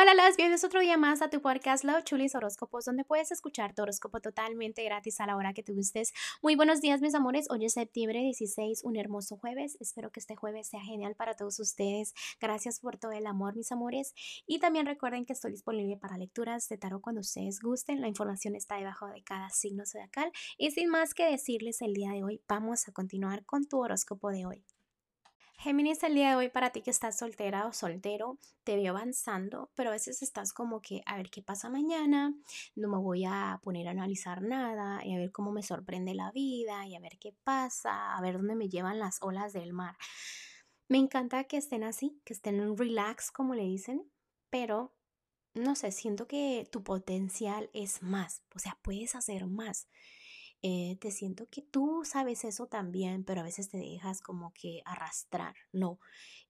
Hola, las bienvenidos otro día más a tu podcast Love Chulis Horóscopos, donde puedes escuchar tu horóscopo totalmente gratis a la hora que te gustes. Muy buenos días, mis amores. Hoy es septiembre 16, un hermoso jueves. Espero que este jueves sea genial para todos ustedes. Gracias por todo el amor, mis amores. Y también recuerden que estoy disponible para lecturas de tarot cuando ustedes gusten. La información está debajo de cada signo zodiacal. Y sin más que decirles el día de hoy, vamos a continuar con tu horóscopo de hoy. Géminis, el día de hoy para ti que estás soltera o soltero, te veo avanzando, pero a veces estás como que a ver qué pasa mañana, no me voy a poner a analizar nada y a ver cómo me sorprende la vida y a ver qué pasa, a ver dónde me llevan las olas del mar. Me encanta que estén así, que estén en relax, como le dicen, pero no sé, siento que tu potencial es más, o sea, puedes hacer más. Eh, te siento que tú sabes eso también, pero a veces te dejas como que arrastrar. No,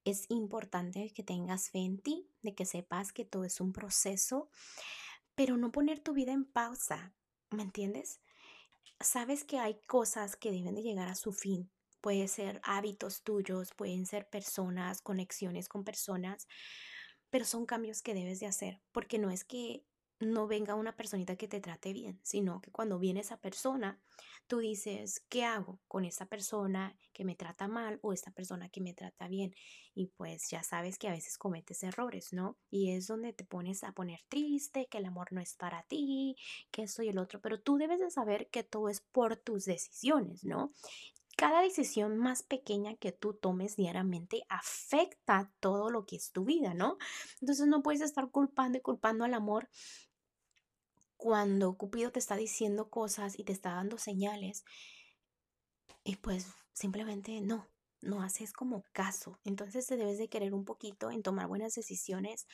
es importante que tengas fe en ti, de que sepas que todo es un proceso, pero no poner tu vida en pausa, ¿me entiendes? Sabes que hay cosas que deben de llegar a su fin. Puede ser hábitos tuyos, pueden ser personas, conexiones con personas, pero son cambios que debes de hacer, porque no es que no venga una personita que te trate bien, sino que cuando viene esa persona, tú dices, ¿qué hago con esta persona que me trata mal o esta persona que me trata bien? Y pues ya sabes que a veces cometes errores, ¿no? Y es donde te pones a poner triste, que el amor no es para ti, que esto y el otro, pero tú debes de saber que todo es por tus decisiones, ¿no? Cada decisión más pequeña que tú tomes diariamente afecta todo lo que es tu vida, ¿no? Entonces no puedes estar culpando y culpando al amor cuando Cupido te está diciendo cosas y te está dando señales, y pues simplemente no, no haces como caso. Entonces te debes de querer un poquito en tomar buenas decisiones,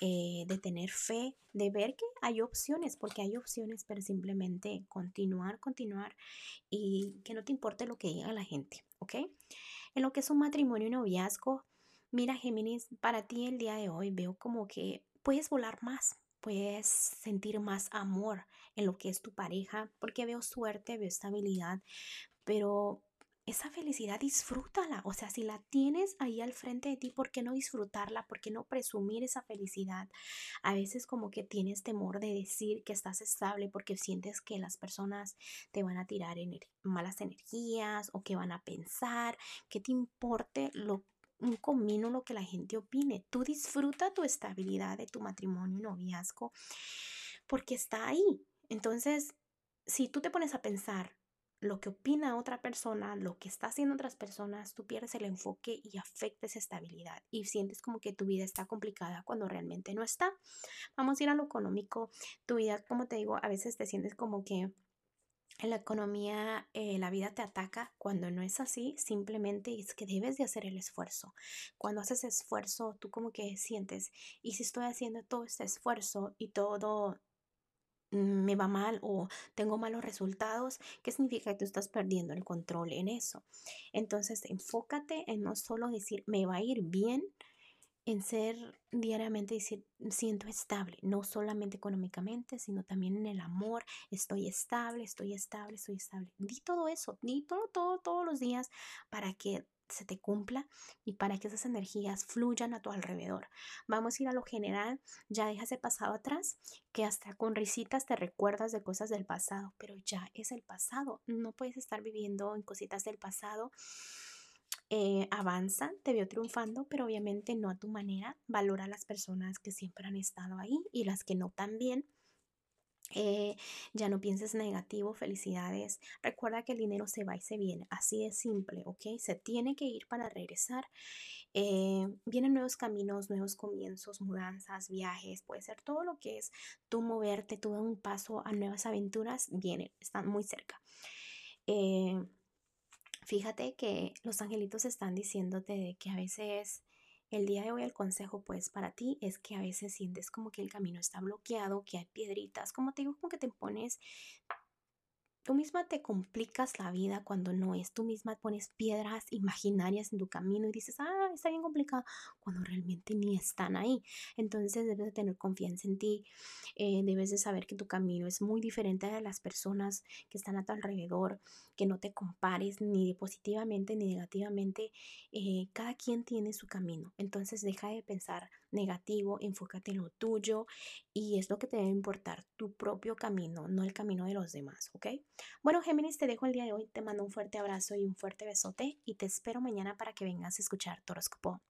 eh, de tener fe, de ver que hay opciones, porque hay opciones, pero simplemente continuar, continuar y que no te importe lo que diga la gente, ¿ok? En lo que es un matrimonio y noviazgo, mira Géminis, para ti el día de hoy veo como que puedes volar más, puedes sentir más amor en lo que es tu pareja, porque veo suerte, veo estabilidad, pero esa felicidad disfrútala, o sea, si la tienes ahí al frente de ti, ¿por qué no disfrutarla? ¿Por qué no presumir esa felicidad? A veces como que tienes temor de decir que estás estable porque sientes que las personas te van a tirar malas energías o que van a pensar, que te importe lo un comino lo que la gente opine. Tú disfruta tu estabilidad de tu matrimonio y noviazgo porque está ahí. Entonces, si tú te pones a pensar lo que opina otra persona, lo que está haciendo otras personas, tú pierdes el enfoque y afecta esa estabilidad y sientes como que tu vida está complicada cuando realmente no está. Vamos a ir a lo económico. Tu vida, como te digo, a veces te sientes como que en la economía eh, la vida te ataca cuando no es así, simplemente es que debes de hacer el esfuerzo. Cuando haces esfuerzo, tú como que sientes, y si estoy haciendo todo este esfuerzo y todo me va mal o tengo malos resultados, ¿qué significa que tú estás perdiendo el control en eso? Entonces, enfócate en no solo decir, me va a ir bien, en ser diariamente decir, siento estable, no solamente económicamente, sino también en el amor, estoy estable, estoy estable, estoy estable. Di todo eso, di todo, todo, todos los días para que se te cumpla y para que esas energías fluyan a tu alrededor. Vamos a ir a lo general, ya dejas el pasado atrás, que hasta con risitas te recuerdas de cosas del pasado, pero ya es el pasado, no puedes estar viviendo en cositas del pasado eh, avanza, te veo triunfando, pero obviamente no a tu manera. Valora a las personas que siempre han estado ahí y las que no también. Eh, ya no pienses negativo, felicidades. Recuerda que el dinero se va y se viene, así de simple, ¿ok? Se tiene que ir para regresar. Eh, vienen nuevos caminos, nuevos comienzos, mudanzas, viajes, puede ser todo lo que es tú moverte, tú dar un paso a nuevas aventuras, vienen, están muy cerca. Fíjate que los angelitos están diciéndote que a veces el día de hoy el consejo pues para ti es que a veces sientes como que el camino está bloqueado, que hay piedritas, como te digo, como que te pones Tú misma te complicas la vida cuando no es. Tú misma pones piedras imaginarias en tu camino y dices, ah, está bien complicado, cuando realmente ni están ahí. Entonces debes de tener confianza en ti. Eh, debes de saber que tu camino es muy diferente a las personas que están a tu alrededor, que no te compares ni positivamente ni negativamente. Eh, cada quien tiene su camino. Entonces deja de pensar negativo, enfócate en lo tuyo y es lo que te debe importar, tu propio camino, no el camino de los demás, ¿ok? Bueno, Géminis, te dejo el día de hoy, te mando un fuerte abrazo y un fuerte besote y te espero mañana para que vengas a escuchar tu horóscopo.